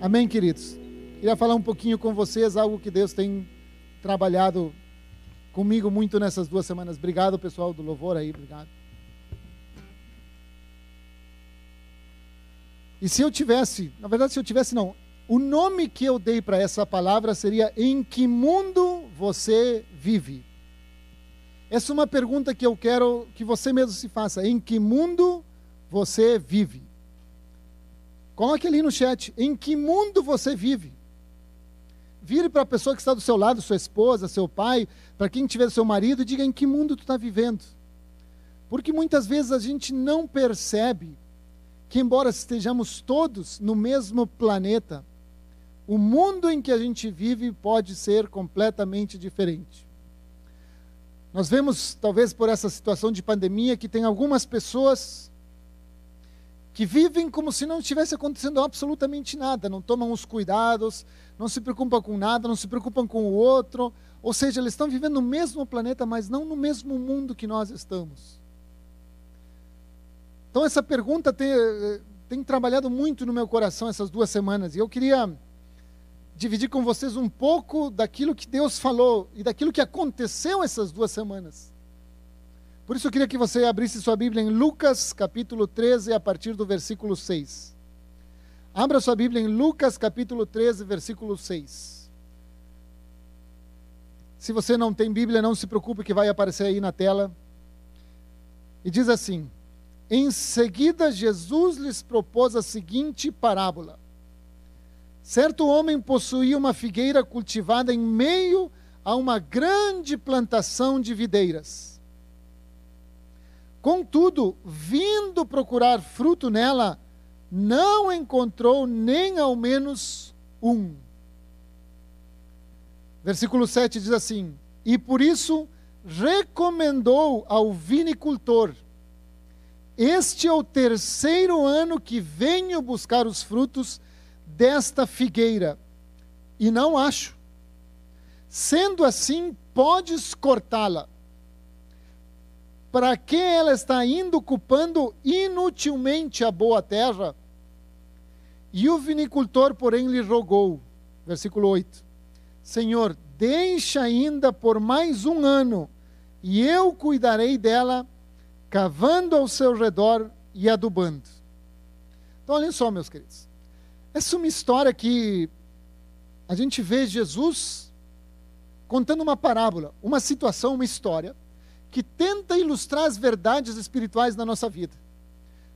Amém, queridos? Queria falar um pouquinho com vocês, algo que Deus tem trabalhado comigo muito nessas duas semanas. Obrigado, pessoal do louvor aí, obrigado. E se eu tivesse, na verdade, se eu tivesse, não, o nome que eu dei para essa palavra seria: Em que mundo você vive? Essa é uma pergunta que eu quero que você mesmo se faça. Em que mundo você vive? Coloque ali no chat. Em que mundo você vive? Vire para a pessoa que está do seu lado, sua esposa, seu pai, para quem tiver seu marido, e diga em que mundo tu está vivendo. Porque muitas vezes a gente não percebe que, embora estejamos todos no mesmo planeta, o mundo em que a gente vive pode ser completamente diferente. Nós vemos, talvez por essa situação de pandemia, que tem algumas pessoas que vivem como se não estivesse acontecendo absolutamente nada, não tomam os cuidados, não se preocupam com nada, não se preocupam com o outro, ou seja, eles estão vivendo no mesmo planeta, mas não no mesmo mundo que nós estamos. Então, essa pergunta tem, tem trabalhado muito no meu coração essas duas semanas, e eu queria dividir com vocês um pouco daquilo que Deus falou e daquilo que aconteceu essas duas semanas. Por isso eu queria que você abrisse sua Bíblia em Lucas capítulo 13, a partir do versículo 6. Abra sua Bíblia em Lucas capítulo 13, versículo 6. Se você não tem Bíblia, não se preocupe que vai aparecer aí na tela. E diz assim: Em seguida, Jesus lhes propôs a seguinte parábola: Certo homem possuía uma figueira cultivada em meio a uma grande plantação de videiras Contudo, vindo procurar fruto nela, não encontrou nem ao menos um. Versículo 7 diz assim: E por isso recomendou ao vinicultor: Este é o terceiro ano que venho buscar os frutos desta figueira, e não acho. Sendo assim, podes cortá-la para que ela está indo ocupando inutilmente a boa terra? E o vinicultor, porém, lhe rogou, versículo 8: Senhor, deixa ainda por mais um ano, e eu cuidarei dela, cavando ao seu redor e adubando. Então, olhem só, meus queridos. Essa é uma história que a gente vê Jesus contando uma parábola, uma situação, uma história que tenta ilustrar as verdades espirituais da nossa vida.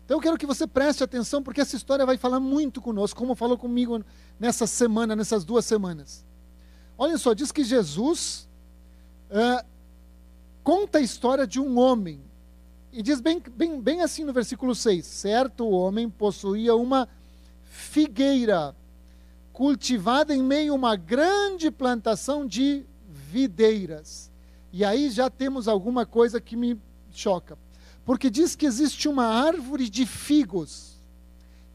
Então eu quero que você preste atenção, porque essa história vai falar muito conosco, como falou comigo nessa semana, nessas duas semanas. Olha só, diz que Jesus uh, conta a história de um homem. E diz bem, bem, bem assim no versículo 6: Certo homem possuía uma figueira cultivada em meio a uma grande plantação de videiras. E aí já temos alguma coisa que me choca. Porque diz que existe uma árvore de figos,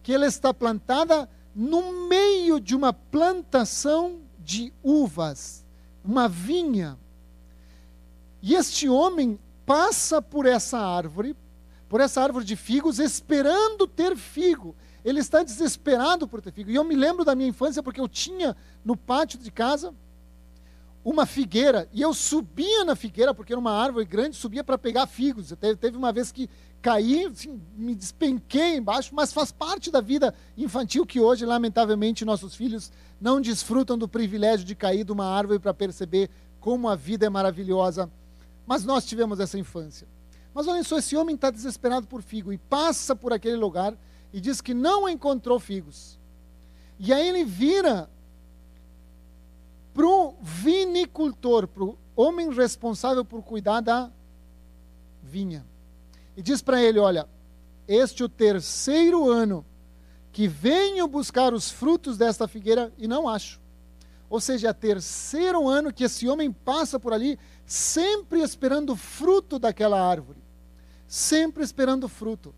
que ela está plantada no meio de uma plantação de uvas, uma vinha. E este homem passa por essa árvore, por essa árvore de figos, esperando ter figo. Ele está desesperado por ter figo. E eu me lembro da minha infância, porque eu tinha no pátio de casa uma figueira, e eu subia na figueira, porque era uma árvore grande, subia para pegar figos. Teve, teve, uma vez que caí, assim, me despenquei embaixo, mas faz parte da vida infantil que hoje, lamentavelmente, nossos filhos não desfrutam do privilégio de cair de uma árvore para perceber como a vida é maravilhosa. Mas nós tivemos essa infância. Mas olha só, esse homem está desesperado por figo e passa por aquele lugar e diz que não encontrou figos. E aí ele vira para o vinicultor, para o homem responsável por cuidar da vinha. E diz para ele: Olha, este é o terceiro ano que venho buscar os frutos desta figueira e não acho. Ou seja, é o terceiro ano que esse homem passa por ali, sempre esperando fruto daquela árvore. Sempre esperando fruto.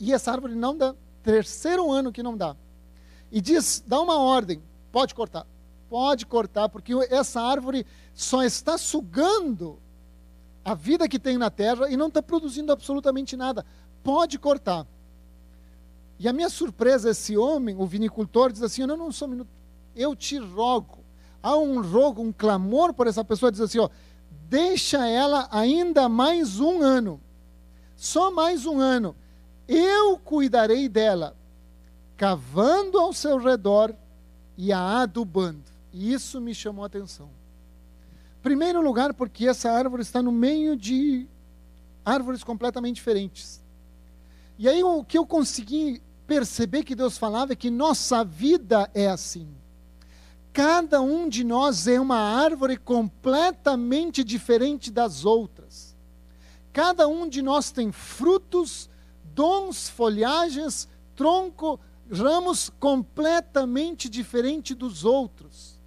E essa árvore não dá. Terceiro ano que não dá. E diz: dá uma ordem, pode cortar pode cortar, porque essa árvore só está sugando a vida que tem na terra e não está produzindo absolutamente nada. Pode cortar. E a minha surpresa, esse homem, o vinicultor, diz assim: Não, não, só um minuto, eu te rogo. Há um rogo, um clamor por essa pessoa, diz assim: ó, deixa ela ainda mais um ano, só mais um ano. Eu cuidarei dela, cavando ao seu redor e a adubando. E isso me chamou a atenção. Primeiro lugar, porque essa árvore está no meio de árvores completamente diferentes. E aí o que eu consegui perceber que Deus falava é que nossa vida é assim. Cada um de nós é uma árvore completamente diferente das outras. Cada um de nós tem frutos, dons, folhagens, tronco, ramos completamente diferentes dos outros.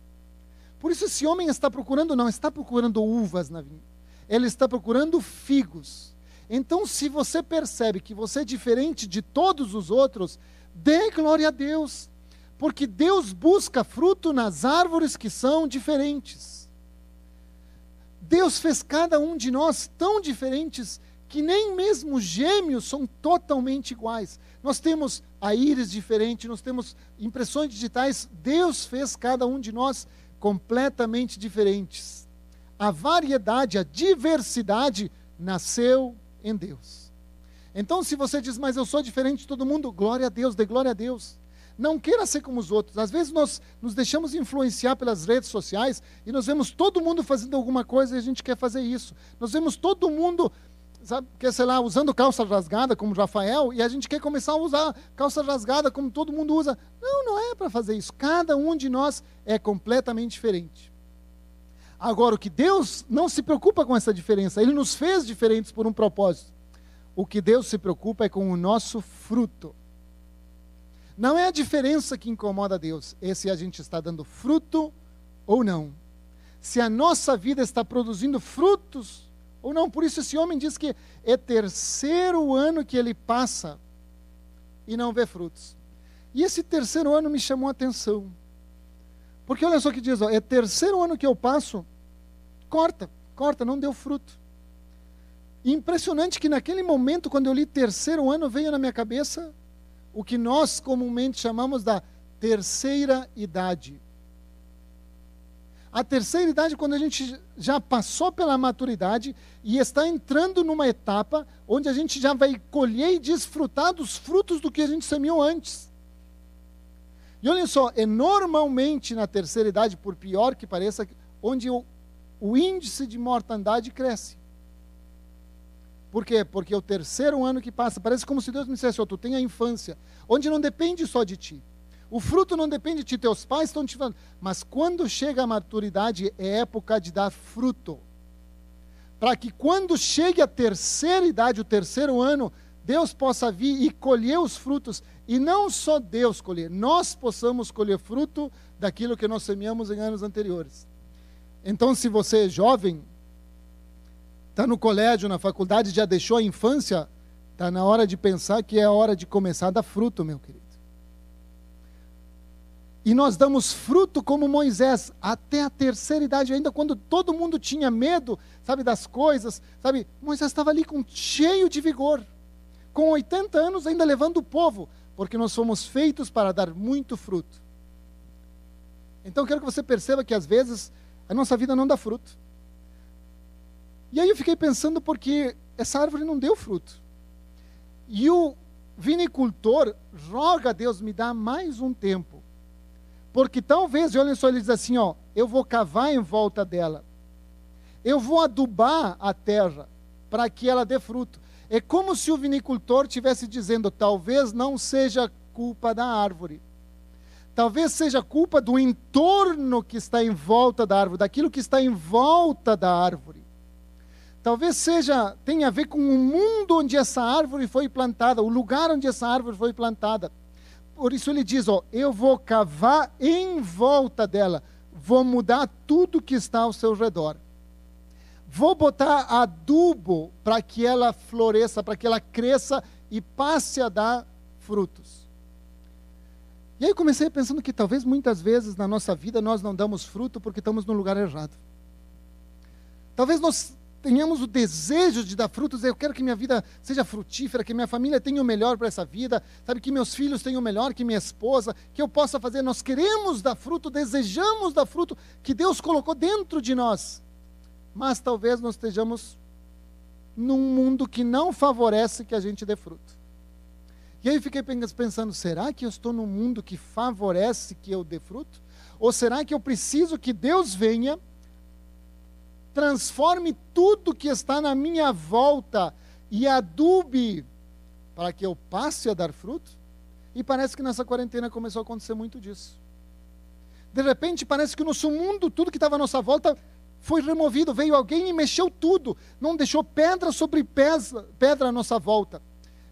Por isso esse homem está procurando, não está procurando uvas na vinha. Ele está procurando figos. Então, se você percebe que você é diferente de todos os outros, dê glória a Deus porque Deus busca fruto nas árvores que são diferentes. Deus fez cada um de nós tão diferentes que nem mesmo gêmeos são totalmente iguais. Nós temos a íris diferente, nós temos impressões digitais. Deus fez cada um de nós completamente diferentes. A variedade, a diversidade nasceu em Deus. Então, se você diz, mas eu sou diferente de todo mundo, glória a Deus, dê glória a Deus. Não queira ser como os outros. Às vezes nós nos deixamos influenciar pelas redes sociais e nós vemos todo mundo fazendo alguma coisa e a gente quer fazer isso. Nós vemos todo mundo, sabe, quer, sei lá, usando calça rasgada como Rafael e a gente quer começar a usar calça rasgada como todo mundo usa. Não, não é para fazer isso. Cada um de nós é completamente diferente. Agora, o que Deus não se preocupa com essa diferença, Ele nos fez diferentes por um propósito. O que Deus se preocupa é com o nosso fruto. Não é a diferença que incomoda Deus, é se a gente está dando fruto ou não. Se a nossa vida está produzindo frutos ou não. Por isso esse homem diz que é terceiro ano que ele passa e não vê frutos. E esse terceiro ano me chamou a atenção. Porque olha só o que diz, ó, é terceiro ano que eu passo, corta, corta, não deu fruto. Impressionante que naquele momento, quando eu li terceiro ano, veio na minha cabeça o que nós comumente chamamos da terceira idade. A terceira idade, quando a gente já passou pela maturidade e está entrando numa etapa onde a gente já vai colher e desfrutar dos frutos do que a gente semeou antes. E olhem só, é normalmente na terceira idade, por pior que pareça, onde o, o índice de mortandade cresce. Por quê? Porque é o terceiro ano que passa, parece como se Deus me dissesse, oh, tu tem a infância, onde não depende só de ti. O fruto não depende de teus pais estão te falando. Mas quando chega a maturidade, é época de dar fruto. Para que quando chegue a terceira idade, o terceiro ano, Deus possa vir e colher os frutos. E não só Deus colher, nós possamos colher fruto daquilo que nós semeamos em anos anteriores. Então, se você é jovem, está no colégio, na faculdade, já deixou a infância, está na hora de pensar que é a hora de começar a dar fruto, meu querido. E nós damos fruto como Moisés até a terceira idade, ainda quando todo mundo tinha medo, sabe, das coisas, sabe? Moisés estava ali com cheio de vigor, com 80 anos ainda levando o povo, porque nós fomos feitos para dar muito fruto. Então quero que você perceba que às vezes a nossa vida não dá fruto. E aí eu fiquei pensando porque essa árvore não deu fruto. E o vinicultor roga a Deus, me dá mais um tempo. Porque talvez, olhem só, ele diz assim, ó, eu vou cavar em volta dela. Eu vou adubar a terra para que ela dê fruto. É como se o vinicultor tivesse dizendo, talvez não seja culpa da árvore. Talvez seja culpa do entorno que está em volta da árvore, daquilo que está em volta da árvore. Talvez seja tenha a ver com o mundo onde essa árvore foi plantada, o lugar onde essa árvore foi plantada. Por isso ele diz, ó, eu vou cavar em volta dela, vou mudar tudo que está ao seu redor. Vou botar adubo para que ela floresça, para que ela cresça e passe a dar frutos. E aí comecei pensando que talvez muitas vezes na nossa vida nós não damos fruto porque estamos no lugar errado. Talvez nós tenhamos o desejo de dar frutos. Eu quero que minha vida seja frutífera, que minha família tenha o melhor para essa vida, sabe? Que meus filhos tenham o melhor, que minha esposa, que eu possa fazer. Nós queremos dar fruto, desejamos dar fruto que Deus colocou dentro de nós. Mas talvez nós estejamos num mundo que não favorece que a gente dê fruto. E aí fiquei pensando: será que eu estou num mundo que favorece que eu dê fruto? Ou será que eu preciso que Deus venha, transforme tudo que está na minha volta e adube para que eu passe a dar fruto? E parece que nessa quarentena começou a acontecer muito disso. De repente, parece que o nosso mundo, tudo que estava à nossa volta, foi removido. Veio alguém e mexeu tudo. Não deixou pedra sobre pedra à nossa volta.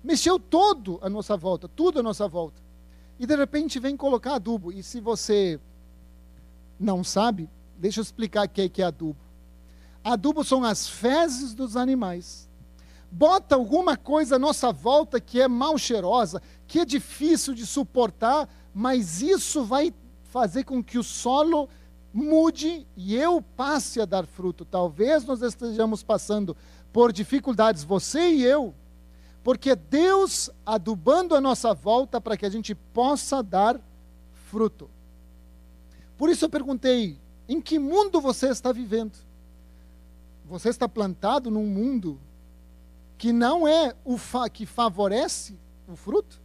Mexeu todo à nossa volta, tudo à nossa volta. E de repente vem colocar adubo. E se você não sabe, deixa eu explicar o que é, adubo. Adubo são as fezes dos animais. Bota alguma coisa à nossa volta que é mal cheirosa, que é difícil de suportar, mas isso vai fazer com que o solo mude e eu passe a dar fruto. Talvez nós estejamos passando por dificuldades, você e eu, porque Deus adubando a nossa volta para que a gente possa dar fruto. Por isso eu perguntei: em que mundo você está vivendo? Você está plantado num mundo que não é o fa que favorece o fruto?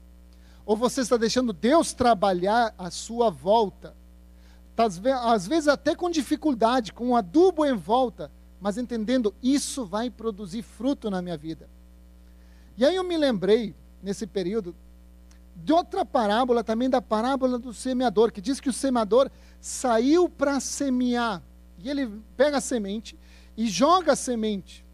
Ou você está deixando Deus trabalhar à sua volta? Às vezes até com dificuldade, com um adubo em volta, mas entendendo isso vai produzir fruto na minha vida. E aí eu me lembrei, nesse período, de outra parábola também, da parábola do semeador, que diz que o semeador saiu para semear. E ele pega a semente e joga a semente.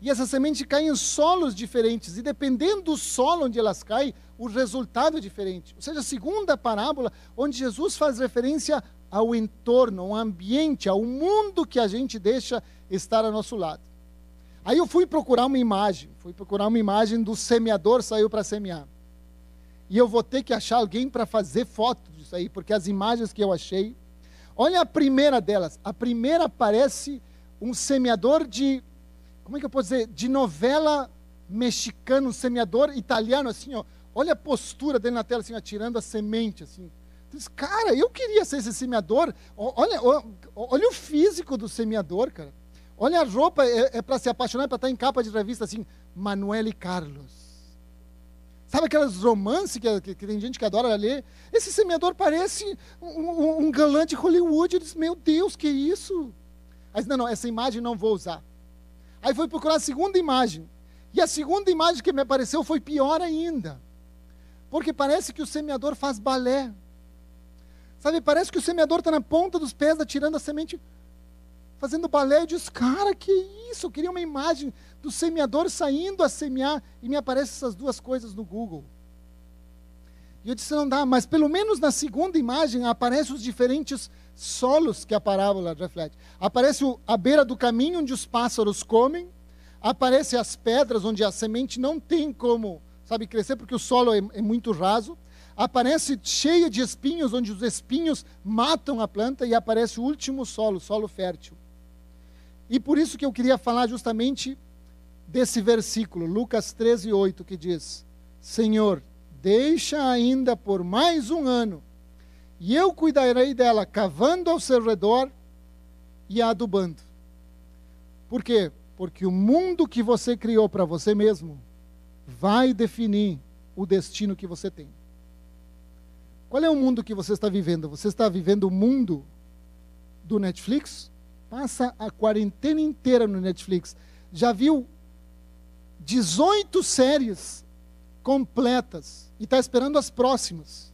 E essa semente cai em solos diferentes, e dependendo do solo onde elas caem, o resultado é diferente. Ou seja, a segunda parábola, onde Jesus faz referência ao entorno, ao ambiente, ao mundo que a gente deixa estar ao nosso lado. Aí eu fui procurar uma imagem, fui procurar uma imagem do semeador saiu para semear. E eu vou ter que achar alguém para fazer foto disso aí, porque as imagens que eu achei. Olha a primeira delas. A primeira parece um semeador de. Como é que eu posso dizer? De novela mexicana, um semeador italiano, assim, ó. Olha a postura dele na tela, assim, atirando a semente, assim. Diz, cara, eu queria ser esse semeador. Olha, olha, olha o físico do semeador, cara. Olha a roupa, é, é para se apaixonar, para estar em capa de revista, assim, Manuel e Carlos. Sabe aquelas romances que, que, que, tem gente que adora ler? Esse semeador parece um, um, um galã de Hollywood. Eu disse, meu Deus, que isso? Aí não, não, essa imagem não vou usar. Aí foi procurar a segunda imagem. E a segunda imagem que me apareceu foi pior ainda. Porque parece que o semeador faz balé. Sabe, parece que o semeador está na ponta dos pés, atirando a semente fazendo balé. Eu disse, cara, que isso? Eu queria uma imagem do semeador saindo a semear e me aparecem essas duas coisas no Google. E eu disse, não dá, mas pelo menos na segunda imagem aparecem os diferentes solos que a parábola reflete. Aparece a beira do caminho onde os pássaros comem, aparece as pedras onde a semente não tem como, sabe, crescer porque o solo é, é muito raso. Aparece cheia de espinhos, onde os espinhos matam a planta, e aparece o último solo, solo fértil. E por isso que eu queria falar justamente desse versículo, Lucas 13, 8, que diz: Senhor, deixa ainda por mais um ano, e eu cuidarei dela, cavando ao seu redor e adubando. Por quê? Porque o mundo que você criou para você mesmo vai definir o destino que você tem. Qual é o mundo que você está vivendo? Você está vivendo o mundo do Netflix? Passa a quarentena inteira no Netflix. Já viu 18 séries completas e está esperando as próximas.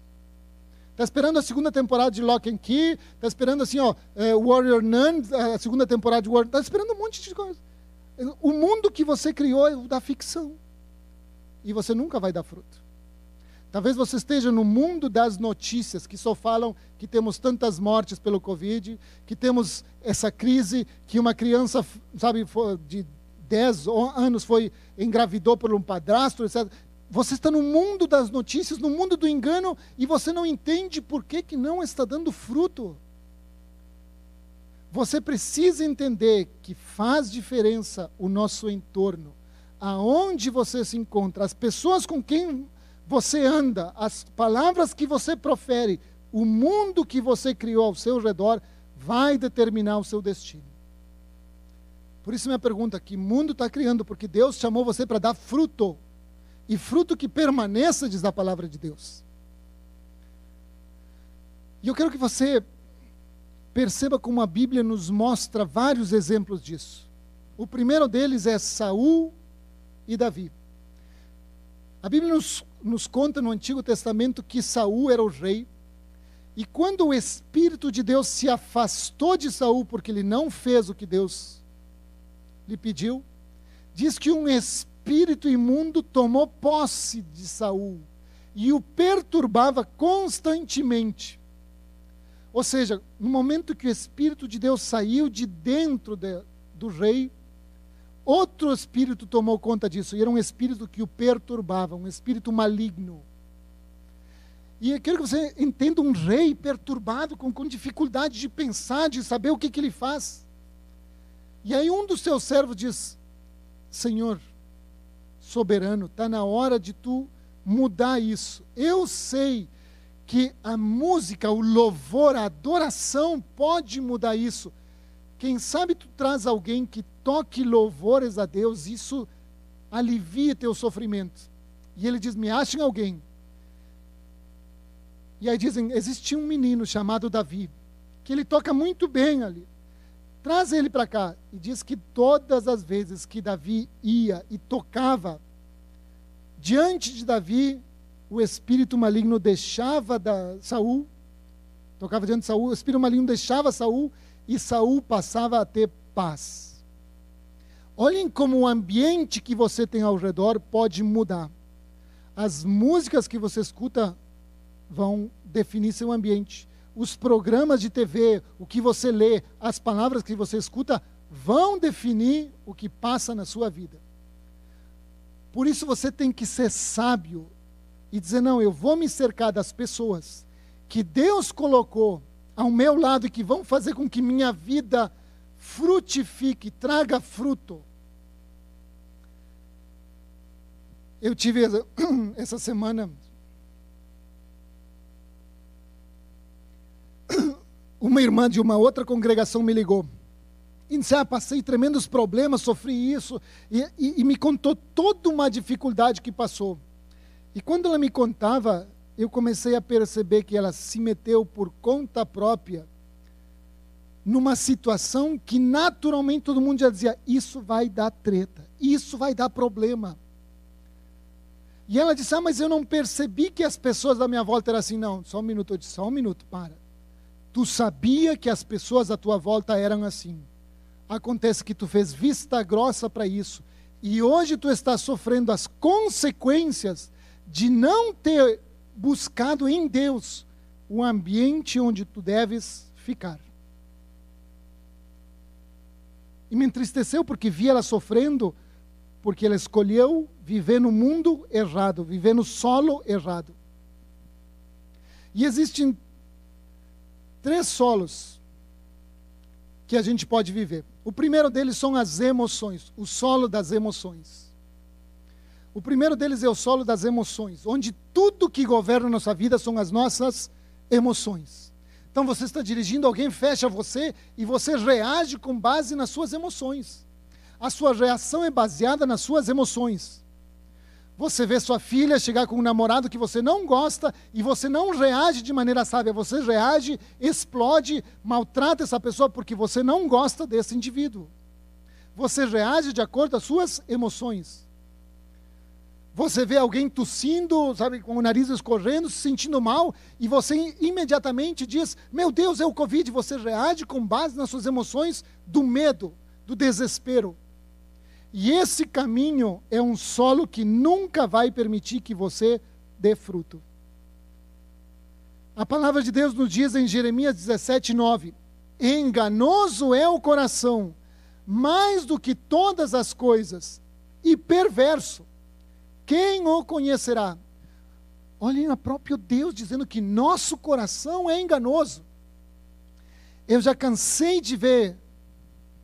Está esperando a segunda temporada de Lock and Key, está esperando assim, ó, é, Warrior Nun, a segunda temporada de Warrior, está esperando um monte de coisa. O mundo que você criou é o da ficção. E você nunca vai dar fruto. Talvez você esteja no mundo das notícias que só falam que temos tantas mortes pelo Covid, que temos essa crise, que uma criança, sabe, de 10 anos foi engravidou por um padrasto, etc. Você está no mundo das notícias, no mundo do engano, e você não entende por que, que não está dando fruto. você precisa entender que faz diferença o nosso entorno, aonde você se encontra, as pessoas com quem você anda, as palavras que você profere, o mundo que você criou ao seu redor vai determinar o seu destino. Por isso, minha pergunta: que mundo está criando? Porque Deus chamou você para dar fruto. E fruto que permaneça, diz a palavra de Deus. E eu quero que você perceba como a Bíblia nos mostra vários exemplos disso. O primeiro deles é Saul e Davi. A Bíblia nos, nos conta no Antigo Testamento que Saul era o rei. E quando o Espírito de Deus se afastou de Saul porque ele não fez o que Deus lhe pediu, diz que um espírito imundo tomou posse de Saul e o perturbava constantemente. Ou seja, no momento que o Espírito de Deus saiu de dentro de, do rei, outro espírito tomou conta disso, e era um espírito que o perturbava, um espírito maligno. E eu quero que você entenda um rei perturbado, com, com dificuldade de pensar, de saber o que, que ele faz. E aí um dos seus servos diz: Senhor, soberano, está na hora de tu mudar isso. Eu sei que a música, o louvor, a adoração pode mudar isso. Quem sabe tu traz alguém que toque louvores a Deus, isso alivia teu sofrimento. E ele diz: Me achem alguém. E aí dizem: Existia um menino chamado Davi, que ele toca muito bem ali. Traz ele para cá. E diz que todas as vezes que Davi ia e tocava, diante de Davi, o espírito maligno deixava da Saul, tocava diante de Saul, o espírito maligno deixava Saul e Saul passava a ter paz. Olhem como o ambiente que você tem ao redor pode mudar. As músicas que você escuta vão definir seu ambiente. Os programas de TV, o que você lê, as palavras que você escuta vão definir o que passa na sua vida. Por isso você tem que ser sábio e dizer: não, eu vou me cercar das pessoas que Deus colocou ao meu lado e que vão fazer com que minha vida frutifique, traga fruto. Eu tive essa semana uma irmã de uma outra congregação me ligou. E disse, ah, passei tremendos problemas, sofri isso, e, e, e me contou toda uma dificuldade que passou. E quando ela me contava, eu comecei a perceber que ela se meteu por conta própria numa situação que naturalmente todo mundo já dizia: isso vai dar treta, isso vai dar problema. E ela disse: Ah, mas eu não percebi que as pessoas da minha volta eram assim. Não, só um minuto. Eu disse: Só um minuto, para. Tu sabia que as pessoas à tua volta eram assim. Acontece que tu fez vista grossa para isso. E hoje tu está sofrendo as consequências de não ter buscado em Deus o ambiente onde tu deves ficar. E me entristeceu porque vi ela sofrendo, porque ela escolheu viver no mundo errado, viver no solo errado. E existem três solos que a gente pode viver. O primeiro deles são as emoções, o solo das emoções. O primeiro deles é o solo das emoções, onde tudo que governa a nossa vida são as nossas emoções. Então você está dirigindo, alguém fecha você e você reage com base nas suas emoções. A sua reação é baseada nas suas emoções. Você vê sua filha chegar com um namorado que você não gosta e você não reage de maneira sábia, você reage, explode, maltrata essa pessoa porque você não gosta desse indivíduo. Você reage de acordo com as suas emoções. Você vê alguém tossindo, sabe, com o nariz escorrendo, se sentindo mal, e você imediatamente diz: Meu Deus, é o Covid. Você reage com base nas suas emoções do medo, do desespero. E esse caminho é um solo que nunca vai permitir que você dê fruto. A palavra de Deus nos diz em Jeremias 17, 9: Enganoso é o coração, mais do que todas as coisas, e perverso quem o conhecerá? Olhem a próprio Deus dizendo que nosso coração é enganoso. Eu já cansei de ver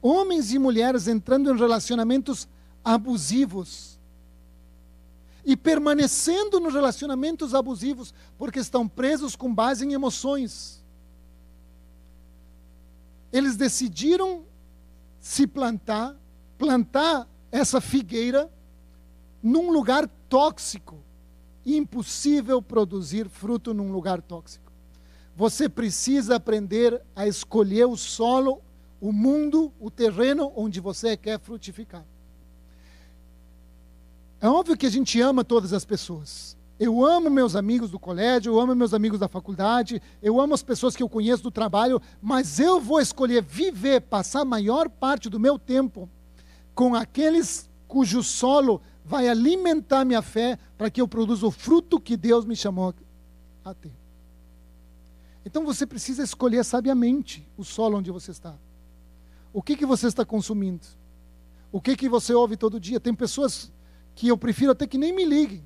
homens e mulheres entrando em relacionamentos abusivos e permanecendo nos relacionamentos abusivos porque estão presos com base em emoções. Eles decidiram se plantar, plantar essa figueira num lugar tóxico. Impossível produzir fruto num lugar tóxico. Você precisa aprender a escolher o solo, o mundo, o terreno onde você quer frutificar. É óbvio que a gente ama todas as pessoas. Eu amo meus amigos do colégio, eu amo meus amigos da faculdade, eu amo as pessoas que eu conheço do trabalho, mas eu vou escolher viver, passar a maior parte do meu tempo com aqueles cujo solo vai alimentar minha fé para que eu produza o fruto que Deus me chamou a ter. Então você precisa escolher sabiamente o solo onde você está. O que, que você está consumindo? O que, que você ouve todo dia? Tem pessoas que eu prefiro até que nem me liguem.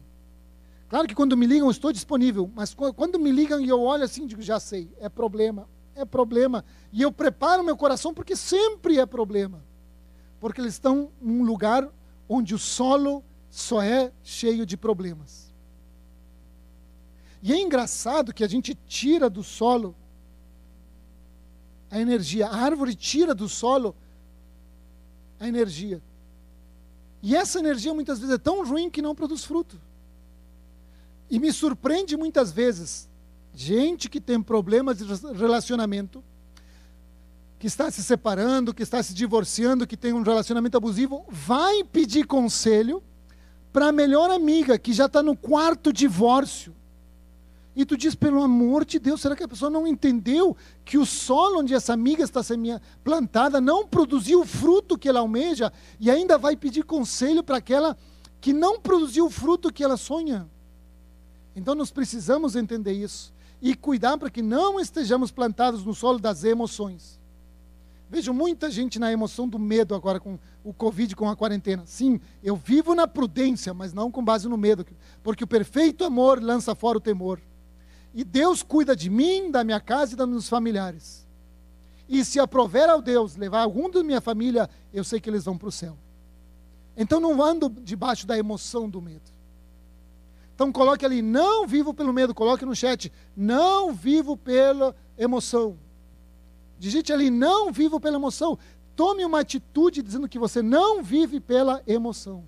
Claro que quando me ligam eu estou disponível, mas quando me ligam e eu olho assim, digo, já sei, é problema, é problema. E eu preparo meu coração porque sempre é problema. Porque eles estão num lugar onde o solo só é cheio de problemas. E é engraçado que a gente tira do solo a energia, a árvore tira do solo a energia. E essa energia muitas vezes é tão ruim que não produz fruto. E me surpreende muitas vezes gente que tem problemas de relacionamento, que está se separando, que está se divorciando, que tem um relacionamento abusivo, vai pedir conselho para a melhor amiga que já está no quarto divórcio. E tu diz, pelo amor de Deus, será que a pessoa não entendeu que o solo onde essa amiga está plantada não produziu o fruto que ela almeja e ainda vai pedir conselho para aquela que não produziu o fruto que ela sonha? Então nós precisamos entender isso e cuidar para que não estejamos plantados no solo das emoções. Vejo muita gente na emoção do medo agora com o Covid, com a quarentena. Sim, eu vivo na prudência, mas não com base no medo, porque o perfeito amor lança fora o temor. E Deus cuida de mim, da minha casa e dos meus familiares. E se aprover ao Deus levar algum da minha família, eu sei que eles vão para o céu. Então não ando debaixo da emoção do medo. Então coloque ali, não vivo pelo medo, coloque no chat, não vivo pela emoção. Digite ali, não vivo pela emoção. Tome uma atitude dizendo que você não vive pela emoção.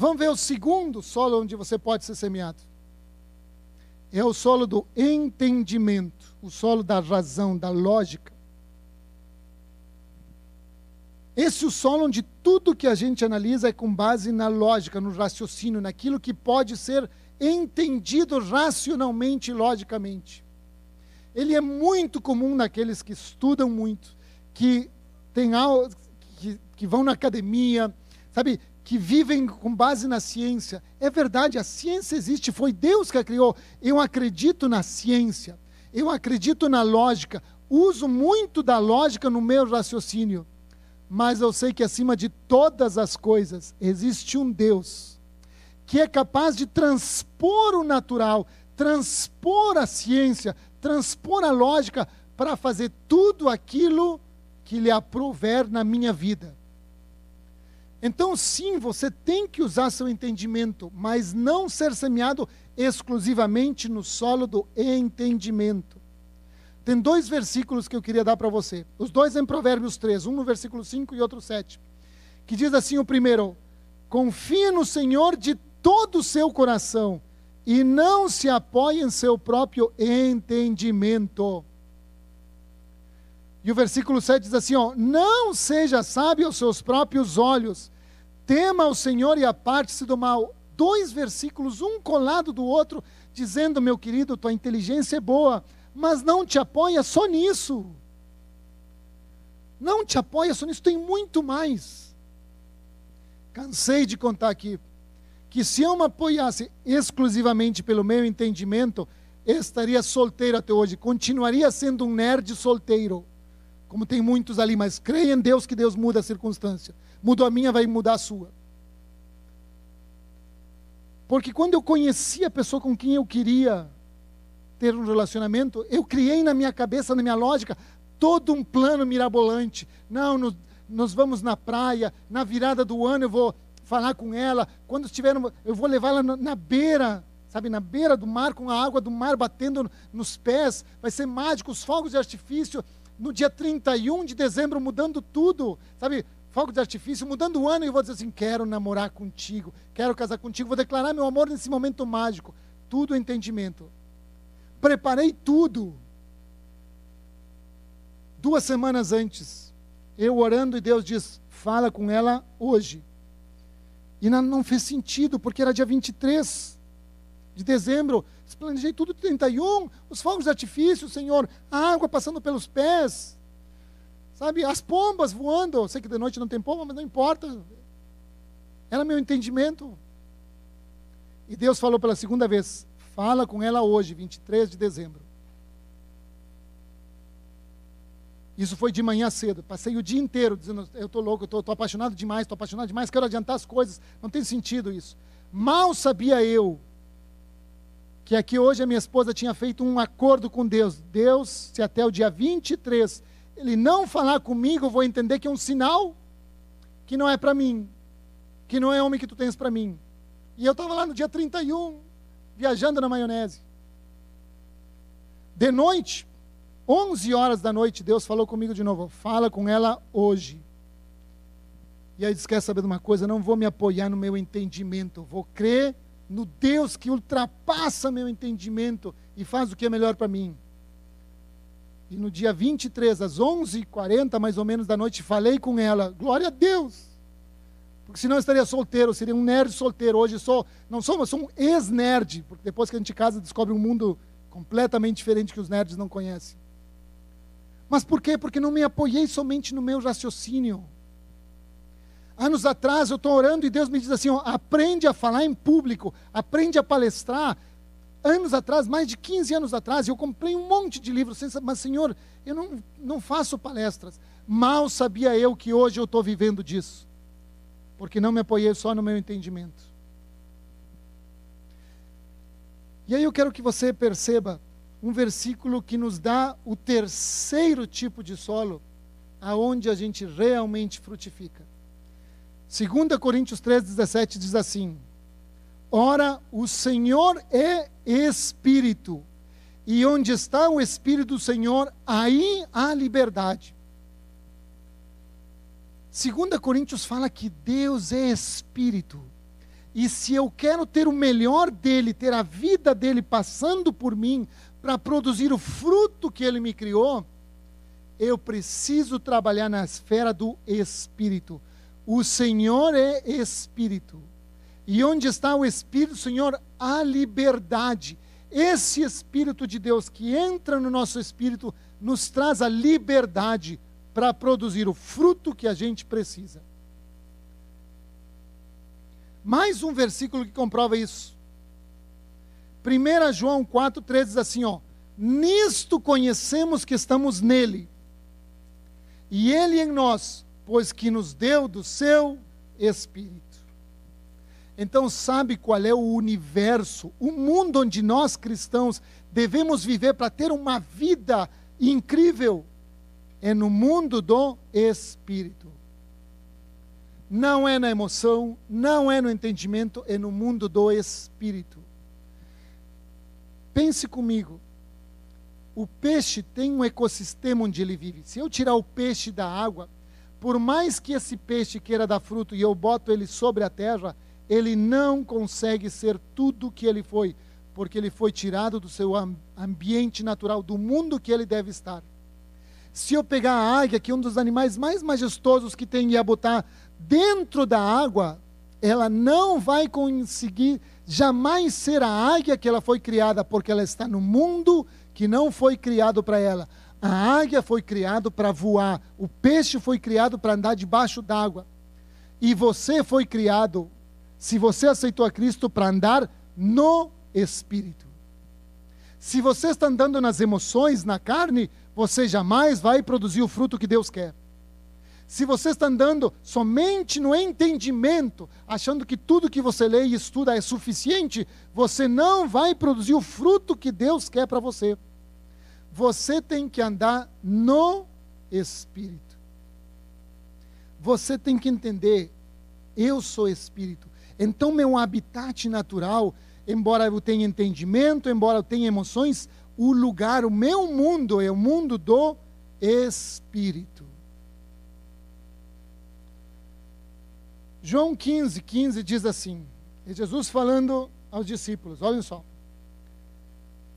Vamos ver o segundo solo onde você pode ser semeado. É o solo do entendimento, o solo da razão, da lógica. Esse é o solo onde tudo que a gente analisa é com base na lógica, no raciocínio, naquilo que pode ser entendido racionalmente e logicamente. Ele é muito comum naqueles que estudam muito, que, tem, que, que vão na academia, sabe, que vivem com base na ciência. É verdade, a ciência existe, foi Deus que a criou. Eu acredito na ciência, eu acredito na lógica, uso muito da lógica no meu raciocínio. Mas eu sei que acima de todas as coisas existe um Deus que é capaz de transpor o natural, transpor a ciência, transpor a lógica para fazer tudo aquilo que lhe aprouver na minha vida. Então, sim, você tem que usar seu entendimento, mas não ser semeado exclusivamente no solo do entendimento. Tem dois versículos que eu queria dar para você. Os dois em Provérbios 3, um no versículo 5 e outro 7. Que diz assim: o primeiro, confie no Senhor de todo o seu coração e não se apoie em seu próprio entendimento. E o versículo 7 diz assim: ó, não seja sábio aos seus próprios olhos, tema o Senhor e aparte-se do mal. Dois versículos, um colado do outro, dizendo, meu querido, tua inteligência é boa, mas não te apoia só nisso. Não te apoia só nisso, tem muito mais. Cansei de contar aqui que se eu me apoiasse exclusivamente pelo meu entendimento, estaria solteiro até hoje, continuaria sendo um nerd solteiro como tem muitos ali, mas creia em Deus que Deus muda a circunstância. Mudou a minha, vai mudar a sua. Porque quando eu conheci a pessoa com quem eu queria, ter um relacionamento, eu criei na minha cabeça, na minha lógica, todo um plano mirabolante. Não, no, nós vamos na praia, na virada do ano eu vou falar com ela, quando estiver, eu vou levá-la na, na beira, sabe, na beira do mar, com a água do mar batendo nos pés, vai ser mágico, os fogos de artifício, no dia 31 de dezembro, mudando tudo, sabe, fogos de artifício, mudando o ano, e vou dizer assim: quero namorar contigo, quero casar contigo, vou declarar meu amor nesse momento mágico. Tudo entendimento. Preparei tudo. Duas semanas antes, eu orando e Deus diz: fala com ela hoje. E não fez sentido, porque era dia 23 de dezembro. Planejei tudo 31, os fogos de artifício, Senhor, a água passando pelos pés. Sabe, as pombas voando. Sei que de noite não tem pomba, mas não importa. Era meu entendimento. E Deus falou pela segunda vez: fala com ela hoje, 23 de dezembro. Isso foi de manhã cedo. Passei o dia inteiro dizendo: eu estou louco, estou apaixonado demais, estou apaixonado demais, quero adiantar as coisas. Não tem sentido isso. Mal sabia eu que aqui hoje a minha esposa tinha feito um acordo com Deus. Deus, se até o dia 23 ele não falar comigo, eu vou entender que é um sinal que não é para mim, que não é homem que tu tens para mim. E eu estava lá no dia 31, viajando na maionese. De noite, 11 horas da noite, Deus falou comigo de novo: fala com ela hoje. E aí diz: quer saber de uma coisa? Não vou me apoiar no meu entendimento, vou crer no Deus que ultrapassa meu entendimento e faz o que é melhor para mim. E no dia 23, às 11h40 mais ou menos da noite, falei com ela. Glória a Deus! Porque senão eu estaria solteiro, seria um nerd solteiro. Hoje sou, não sou, mas sou um ex-nerd, porque depois que a gente casa descobre um mundo completamente diferente que os nerds não conhecem. Mas por quê? Porque não me apoiei somente no meu raciocínio. Anos atrás eu estou orando e Deus me diz assim: ó, aprende a falar em público, aprende a palestrar, anos atrás, mais de 15 anos atrás, eu comprei um monte de livros, mas Senhor, eu não, não faço palestras. Mal sabia eu que hoje eu estou vivendo disso, porque não me apoiei só no meu entendimento. E aí eu quero que você perceba um versículo que nos dá o terceiro tipo de solo, aonde a gente realmente frutifica. 2 Coríntios 3,17 diz assim: Ora, o Senhor é Espírito, e onde está o Espírito do Senhor, aí há liberdade. 2 Coríntios fala que Deus é Espírito. E se eu quero ter o melhor dele, ter a vida dele passando por mim, para produzir o fruto que ele me criou, eu preciso trabalhar na esfera do Espírito. O Senhor é Espírito. E onde está o Espírito, Senhor, a liberdade. Esse Espírito de Deus que entra no nosso espírito nos traz a liberdade para produzir o fruto que a gente precisa. Mais um versículo que comprova isso. 1 João 4,3 diz assim: ó, Nisto conhecemos que estamos nele, e ele em nós, pois que nos deu do seu Espírito. Então, sabe qual é o universo, o mundo onde nós cristãos devemos viver para ter uma vida incrível? É no mundo do Espírito. Não é na emoção, não é no entendimento, é no mundo do Espírito. Pense comigo. O peixe tem um ecossistema onde ele vive. Se eu tirar o peixe da água, por mais que esse peixe queira dar fruto e eu boto ele sobre a terra, ele não consegue ser tudo o que ele foi, porque ele foi tirado do seu ambiente natural, do mundo que ele deve estar. Se eu pegar a águia, que é um dos animais mais majestosos que tem, e a botar dentro da água, ela não vai conseguir jamais ser a águia que ela foi criada, porque ela está no mundo que não foi criado para ela. A águia foi criado para voar, o peixe foi criado para andar debaixo d'água. E você foi criado se você aceitou a Cristo para andar no Espírito. Se você está andando nas emoções, na carne, você jamais vai produzir o fruto que Deus quer. se você está andando somente no entendimento, achando que tudo que você lê e estuda é suficiente, você não vai produzir o fruto que Deus quer para você. Você tem que andar no Espírito. Você tem que entender, eu sou Espírito. Então, meu habitat natural, embora eu tenha entendimento, embora eu tenha emoções, o lugar, o meu mundo é o mundo do Espírito. João 15, 15 diz assim: é Jesus falando aos discípulos, olhem só.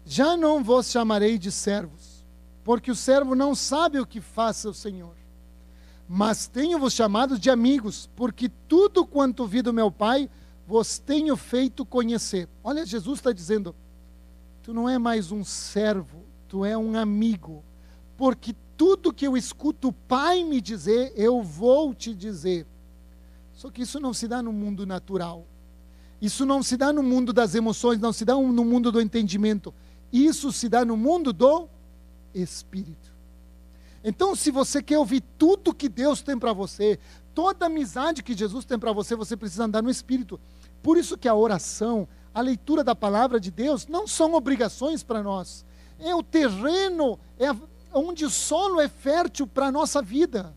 Já não vos chamarei de servos, porque o servo não sabe o que faz seu senhor. Mas tenho-vos chamado de amigos, porque tudo quanto vi do meu Pai vos tenho feito conhecer. Olha, Jesus está dizendo: tu não é mais um servo, tu é um amigo, porque tudo que eu escuto o Pai me dizer, eu vou te dizer. Só que isso não se dá no mundo natural. Isso não se dá no mundo das emoções, não se dá no mundo do entendimento. Isso se dá no mundo do espírito. Então, se você quer ouvir tudo que Deus tem para você, toda amizade que Jesus tem para você, você precisa andar no espírito. Por isso que a oração, a leitura da palavra de Deus não são obrigações para nós. É o terreno, é onde o solo é fértil para a nossa vida.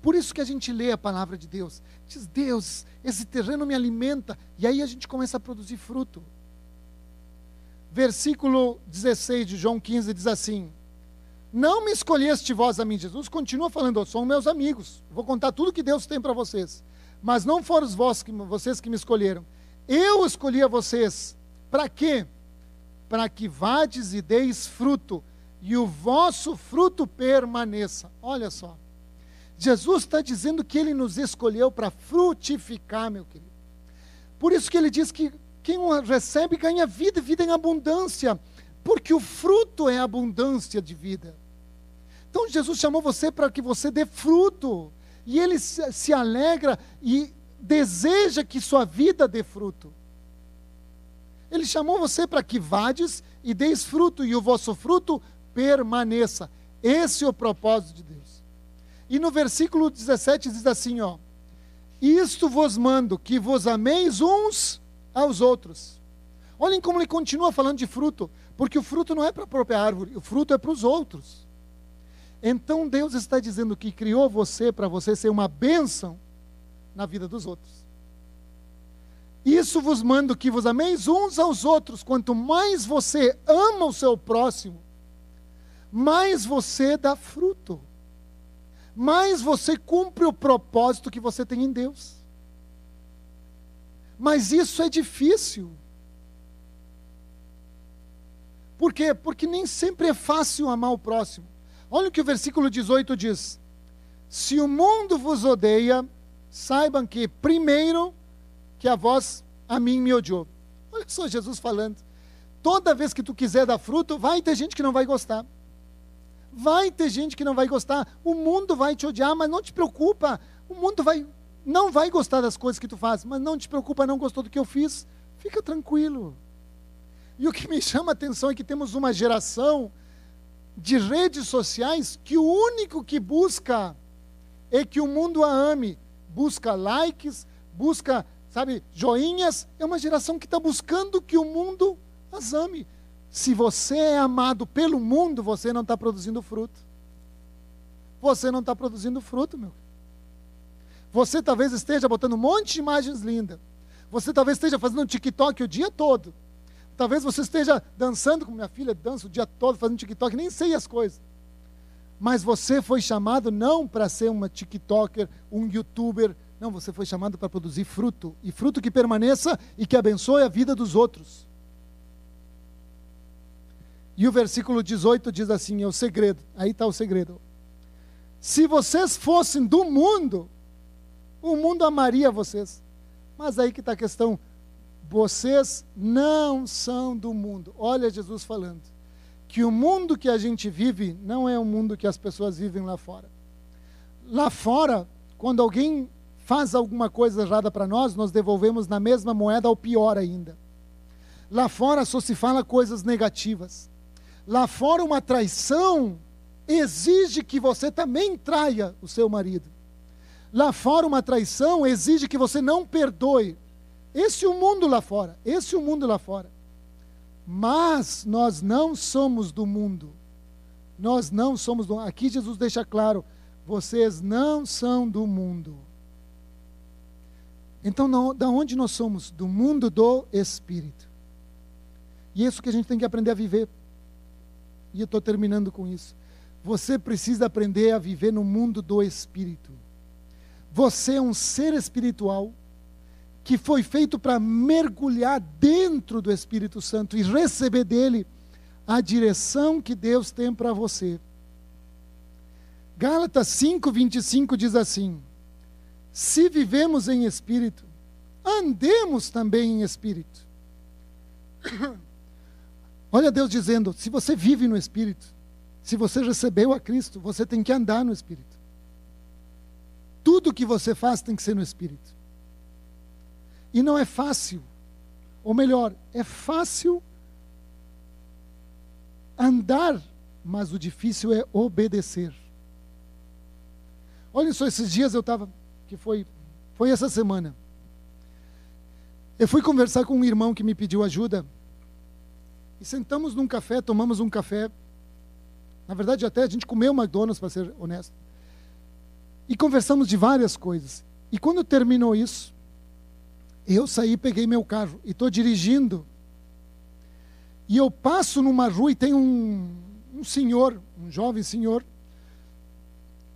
Por isso que a gente lê a palavra de Deus. Diz, Deus, esse terreno me alimenta. E aí a gente começa a produzir fruto. Versículo 16 de João 15 diz assim: Não me escolheste vós a mim. Jesus continua falando, são meus amigos. Vou contar tudo que Deus tem para vocês. Mas não foram vós que, vocês que me escolheram. Eu escolhi a vocês. Para quê? Para que vades e deis fruto, e o vosso fruto permaneça. Olha só. Jesus está dizendo que ele nos escolheu para frutificar, meu querido. Por isso que ele diz que quem o recebe ganha vida, vida em abundância, porque o fruto é abundância de vida. Então Jesus chamou você para que você dê fruto, e ele se alegra e deseja que sua vida dê fruto. Ele chamou você para que vades e deis fruto, e o vosso fruto permaneça. Esse é o propósito de Deus. E no versículo 17 diz assim, ó: Isto vos mando que vos ameis uns aos outros. Olhem como ele continua falando de fruto, porque o fruto não é para a própria árvore, o fruto é para os outros. Então Deus está dizendo que criou você para você ser uma bênção na vida dos outros. Isso vos mando que vos ameis uns aos outros. Quanto mais você ama o seu próximo, mais você dá fruto mais você cumpre o propósito que você tem em Deus. Mas isso é difícil. Por quê? Porque nem sempre é fácil amar o próximo. Olha o que o versículo 18 diz: Se o mundo vos odeia, saibam que, primeiro, que a vós a mim me odiou. Olha só Jesus falando. Toda vez que tu quiser dar fruto, vai ter gente que não vai gostar. Vai ter gente que não vai gostar. O mundo vai te odiar, mas não te preocupa. O mundo vai não vai gostar das coisas que tu faz, mas não te preocupa, não gostou do que eu fiz. Fica tranquilo. E o que me chama a atenção é que temos uma geração de redes sociais que o único que busca é que o mundo a ame. Busca likes, busca, sabe, joinhas. É uma geração que está buscando que o mundo as ame. Se você é amado pelo mundo, você não está produzindo fruto. Você não está produzindo fruto, meu. Você talvez esteja botando um monte de imagens lindas. Você talvez esteja fazendo um TikTok o dia todo. Talvez você esteja dançando, como minha filha dança o dia todo, fazendo TikTok, nem sei as coisas. Mas você foi chamado não para ser uma TikToker, um YouTuber. Não, você foi chamado para produzir fruto. E fruto que permaneça e que abençoe a vida dos outros. E o versículo 18 diz assim: é o segredo. Aí está o segredo. Se vocês fossem do mundo, o mundo amaria vocês. Mas aí que está a questão. Vocês não são do mundo. Olha Jesus falando. Que o mundo que a gente vive não é o mundo que as pessoas vivem lá fora. Lá fora, quando alguém faz alguma coisa errada para nós, nós devolvemos na mesma moeda ou pior ainda. Lá fora só se fala coisas negativas. Lá fora, uma traição exige que você também traia o seu marido. Lá fora, uma traição exige que você não perdoe. Esse é o mundo lá fora. Esse é o mundo lá fora. Mas nós não somos do mundo. Nós não somos do Aqui Jesus deixa claro: vocês não são do mundo. Então, não, da onde nós somos? Do mundo do Espírito. E é isso que a gente tem que aprender a viver. E eu estou terminando com isso. Você precisa aprender a viver no mundo do Espírito. Você é um ser espiritual que foi feito para mergulhar dentro do Espírito Santo e receber dele a direção que Deus tem para você. Gálatas 5:25 diz assim: Se vivemos em espírito, andemos também em espírito. Olha Deus dizendo: se você vive no espírito, se você recebeu a Cristo, você tem que andar no espírito. Tudo que você faz tem que ser no espírito. E não é fácil. Ou melhor, é fácil andar, mas o difícil é obedecer. Olha só, esses dias eu estava, que foi, foi essa semana. Eu fui conversar com um irmão que me pediu ajuda. E sentamos num café, tomamos um café. Na verdade, até a gente comeu McDonald's, para ser honesto. E conversamos de várias coisas. E quando terminou isso, eu saí, peguei meu carro e estou dirigindo. E eu passo numa rua e tem um, um senhor, um jovem senhor,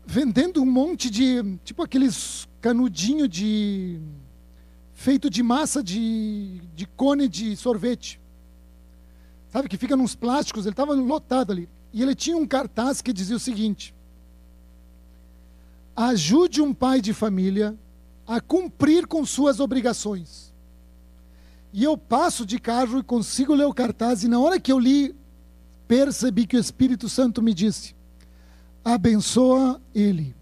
vendendo um monte de, tipo aqueles canudinho de, feito de massa de, de cone de sorvete. Sabe, que fica nos plásticos, ele estava lotado ali. E ele tinha um cartaz que dizia o seguinte: Ajude um pai de família a cumprir com suas obrigações. E eu passo de carro e consigo ler o cartaz, e na hora que eu li, percebi que o Espírito Santo me disse: abençoa ele.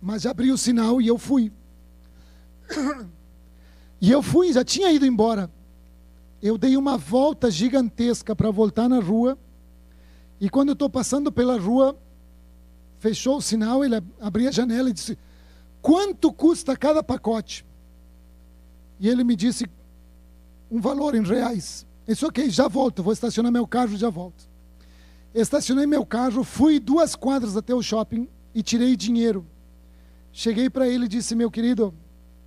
Mas abri o sinal e eu fui. E eu fui, já tinha ido embora. Eu dei uma volta gigantesca para voltar na rua. E quando eu estou passando pela rua, fechou o sinal, ele abriu a janela e disse: Quanto custa cada pacote? E ele me disse um valor em reais. Eu disse, ok, já volto, vou estacionar meu carro e já volto. Estacionei meu carro, fui duas quadras até o shopping e tirei dinheiro. Cheguei para ele e disse, meu querido,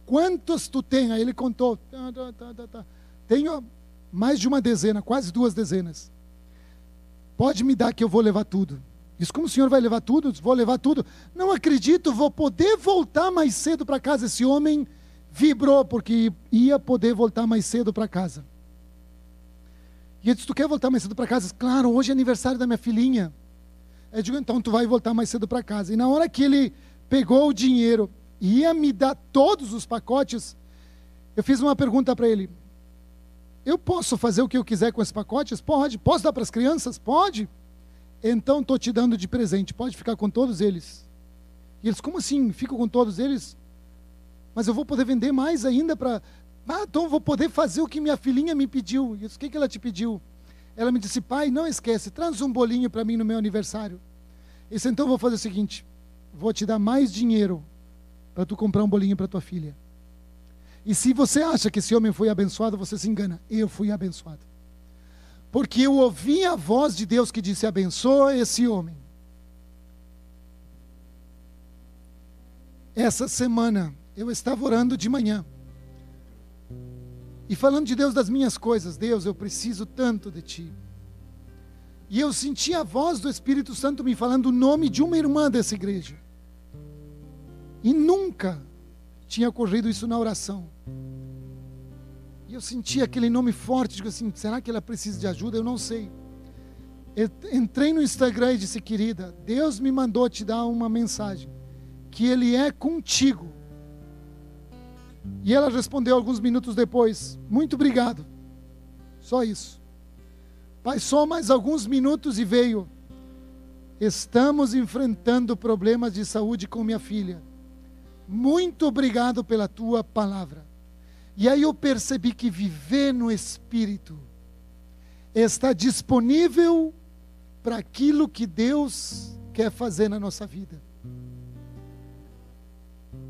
quantos tu tem? Aí ele contou, tá, tá, tá, tenho mais de uma dezena, quase duas dezenas. Pode me dar que eu vou levar tudo. Diz, como o senhor vai levar tudo? Diz, vou levar tudo. Não acredito, vou poder voltar mais cedo para casa. Esse homem vibrou porque ia poder voltar mais cedo para casa. E ele disse, tu quer voltar mais cedo para casa? Diz, claro, hoje é aniversário da minha filhinha. Eu digo, então tu vai voltar mais cedo para casa. E na hora que ele pegou o dinheiro e ia me dar todos os pacotes, eu fiz uma pergunta para ele. Eu posso fazer o que eu quiser com esses pacotes? Pode. Posso dar para as crianças? Pode. Então estou te dando de presente, pode ficar com todos eles. E eles, como assim? Fico com todos eles? Mas eu vou poder vender mais ainda para. Ah, então vou poder fazer o que minha filhinha me pediu. E o que, que ela te pediu? Ela me disse, pai, não esquece, traz um bolinho para mim no meu aniversário. E disse, então vou fazer o seguinte: vou te dar mais dinheiro para tu comprar um bolinho para tua filha. E se você acha que esse homem foi abençoado, você se engana. Eu fui abençoado porque eu ouvi a voz de Deus que disse: abençoa esse homem. Essa semana eu estava orando de manhã e falando de Deus das minhas coisas. Deus, eu preciso tanto de Ti. E eu senti a voz do Espírito Santo me falando o nome de uma irmã dessa igreja. E nunca tinha ocorrido isso na oração. Eu senti aquele nome forte, digo assim, será que ela precisa de ajuda? Eu não sei. Eu entrei no Instagram e disse, querida, Deus me mandou te dar uma mensagem, que Ele é contigo. E ela respondeu alguns minutos depois, muito obrigado. Só isso. Pai, só mais alguns minutos e veio. Estamos enfrentando problemas de saúde com minha filha. Muito obrigado pela tua palavra. E aí eu percebi que viver no Espírito está disponível para aquilo que Deus quer fazer na nossa vida.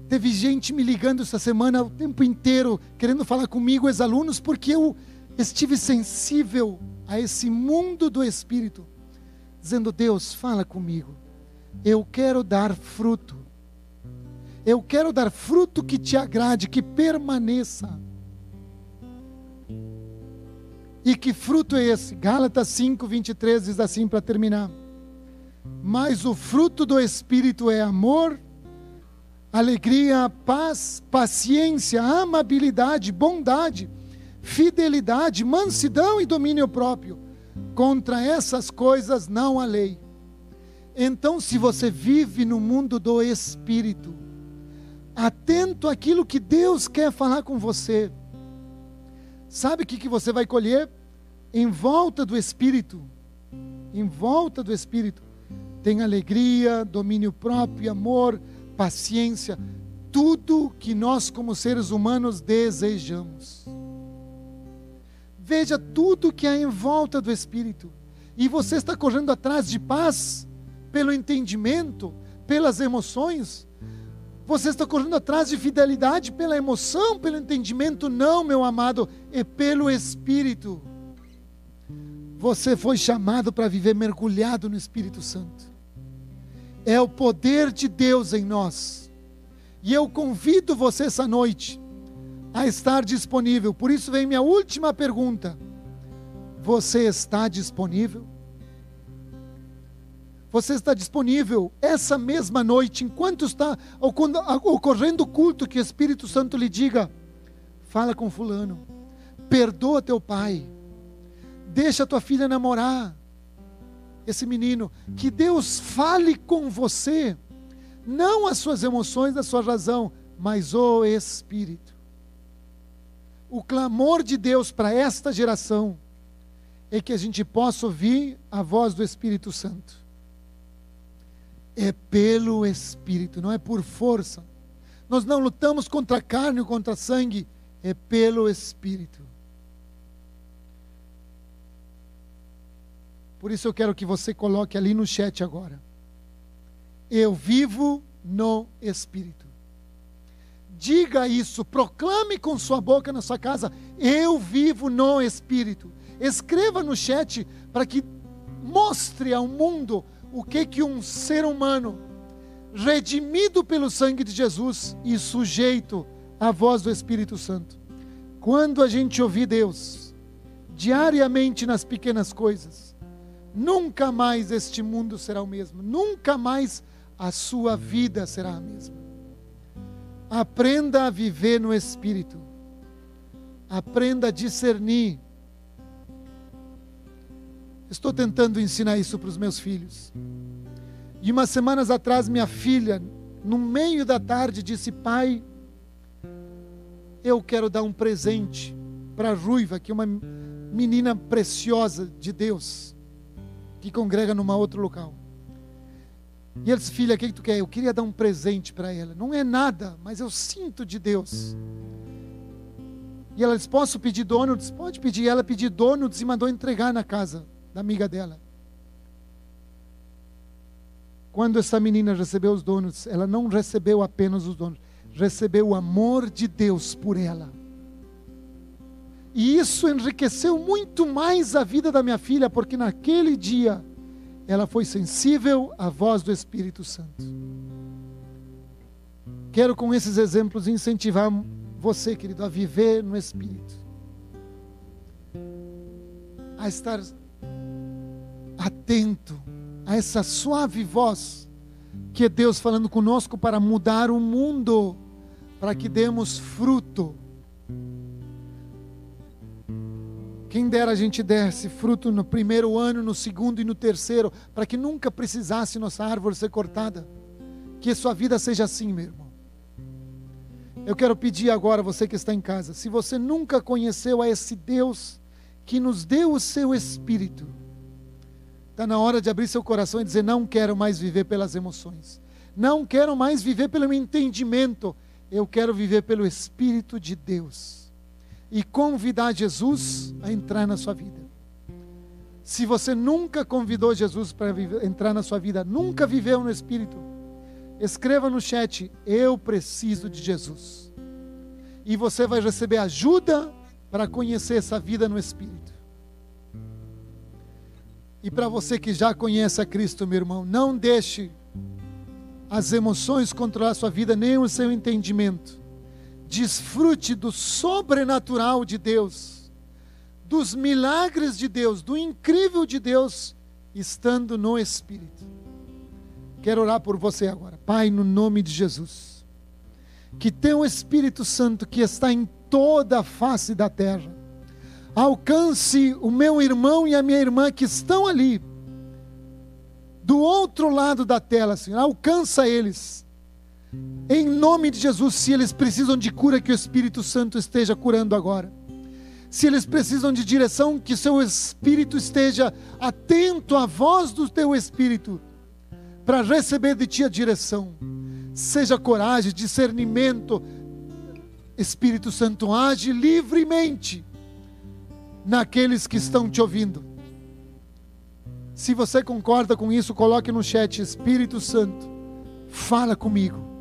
Teve gente me ligando essa semana o tempo inteiro, querendo falar comigo, ex-alunos, porque eu estive sensível a esse mundo do Espírito, dizendo: Deus, fala comigo, eu quero dar fruto, eu quero dar fruto que te agrade, que permaneça. E que fruto é esse? Gálatas 5, 23 diz assim para terminar. Mas o fruto do Espírito é amor, alegria, paz, paciência, amabilidade, bondade, fidelidade, mansidão e domínio próprio. Contra essas coisas não há lei. Então, se você vive no mundo do Espírito, atento àquilo que Deus quer falar com você, sabe o que, que você vai colher? Em volta do Espírito, em volta do Espírito, tem alegria, domínio próprio, amor, paciência, tudo que nós, como seres humanos, desejamos. Veja tudo que há em volta do Espírito. E você está correndo atrás de paz, pelo entendimento, pelas emoções. Você está correndo atrás de fidelidade pela emoção, pelo entendimento. Não, meu amado, é pelo Espírito. Você foi chamado para viver mergulhado no Espírito Santo é o poder de Deus em nós. E eu convido você essa noite a estar disponível. Por isso vem minha última pergunta: Você está disponível? Você está disponível essa mesma noite, enquanto está ocorrendo o culto, que o Espírito Santo lhe diga: fala com Fulano, perdoa teu pai, deixa tua filha namorar, esse menino, que Deus fale com você, não as suas emoções, a sua razão, mas o Espírito. O clamor de Deus para esta geração é que a gente possa ouvir a voz do Espírito Santo. É pelo Espírito, não é por força. Nós não lutamos contra a carne ou contra sangue, é pelo Espírito. Por isso eu quero que você coloque ali no chat agora. Eu vivo no Espírito. Diga isso, proclame com sua boca na sua casa: Eu vivo no Espírito. Escreva no chat para que mostre ao mundo o que que um ser humano redimido pelo sangue de Jesus e sujeito à voz do Espírito Santo. Quando a gente ouvir Deus diariamente nas pequenas coisas, Nunca mais este mundo será o mesmo, nunca mais a sua vida será a mesma. Aprenda a viver no Espírito, aprenda a discernir. Estou tentando ensinar isso para os meus filhos. E umas semanas atrás, minha filha, no meio da tarde, disse: Pai, eu quero dar um presente para a Ruiva, que é uma menina preciosa de Deus que congrega numa outro local. E ele disse, filha, o que, que tu quer? Eu queria dar um presente para ela. Não é nada, mas eu sinto de Deus. E ela disse, posso pedir donuts? Pode pedir. E ela pediu donuts e mandou entregar na casa da amiga dela. Quando essa menina recebeu os donuts, ela não recebeu apenas os donuts, recebeu o amor de Deus por ela. E isso enriqueceu muito mais a vida da minha filha, porque naquele dia ela foi sensível à voz do Espírito Santo. Quero com esses exemplos incentivar você, querido, a viver no Espírito, a estar atento a essa suave voz que é Deus falando conosco para mudar o mundo, para que demos fruto Quem dera a gente desse fruto no primeiro ano, no segundo e no terceiro, para que nunca precisasse nossa árvore ser cortada. Que sua vida seja assim, meu irmão. Eu quero pedir agora, você que está em casa, se você nunca conheceu a esse Deus que nos deu o seu Espírito, está na hora de abrir seu coração e dizer: Não quero mais viver pelas emoções, não quero mais viver pelo entendimento, eu quero viver pelo Espírito de Deus e convidar Jesus a entrar na sua vida. Se você nunca convidou Jesus para entrar na sua vida, nunca viveu no Espírito, escreva no chat: Eu preciso de Jesus. E você vai receber ajuda para conhecer essa vida no Espírito. E para você que já conhece a Cristo, meu irmão, não deixe as emoções controlar sua vida, nem o seu entendimento. Desfrute do sobrenatural de Deus, dos milagres de Deus, do incrível de Deus, estando no Espírito. Quero orar por você agora. Pai, no nome de Jesus. Que teu Espírito Santo, que está em toda a face da terra, alcance o meu irmão e a minha irmã que estão ali, do outro lado da tela, Senhor, alcança eles. Em nome de Jesus, se eles precisam de cura, que o Espírito Santo esteja curando agora. Se eles precisam de direção, que seu espírito esteja atento à voz do teu espírito para receber de ti a direção. Seja coragem, discernimento. Espírito Santo, age livremente naqueles que estão te ouvindo. Se você concorda com isso, coloque no chat Espírito Santo, fala comigo.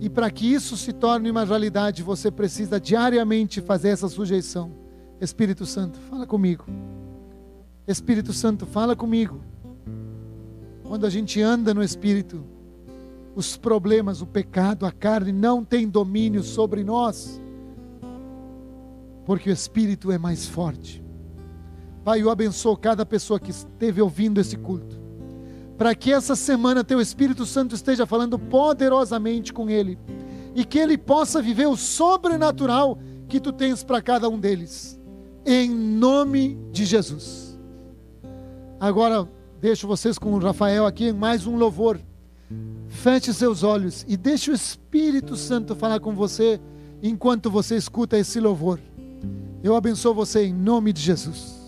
E para que isso se torne uma realidade, você precisa diariamente fazer essa sujeição. Espírito Santo, fala comigo. Espírito Santo, fala comigo. Quando a gente anda no Espírito, os problemas, o pecado, a carne não tem domínio sobre nós, porque o Espírito é mais forte. Pai, eu abençoo cada pessoa que esteve ouvindo esse culto, para que essa semana Teu Espírito Santo esteja falando poderosamente com ele e que ele possa viver o sobrenatural que Tu tens para cada um deles, em nome de Jesus. Agora, deixo vocês com o Rafael aqui em mais um louvor. Feche seus olhos e deixe o Espírito Santo falar com você enquanto você escuta esse louvor. Eu abençoo você em nome de Jesus.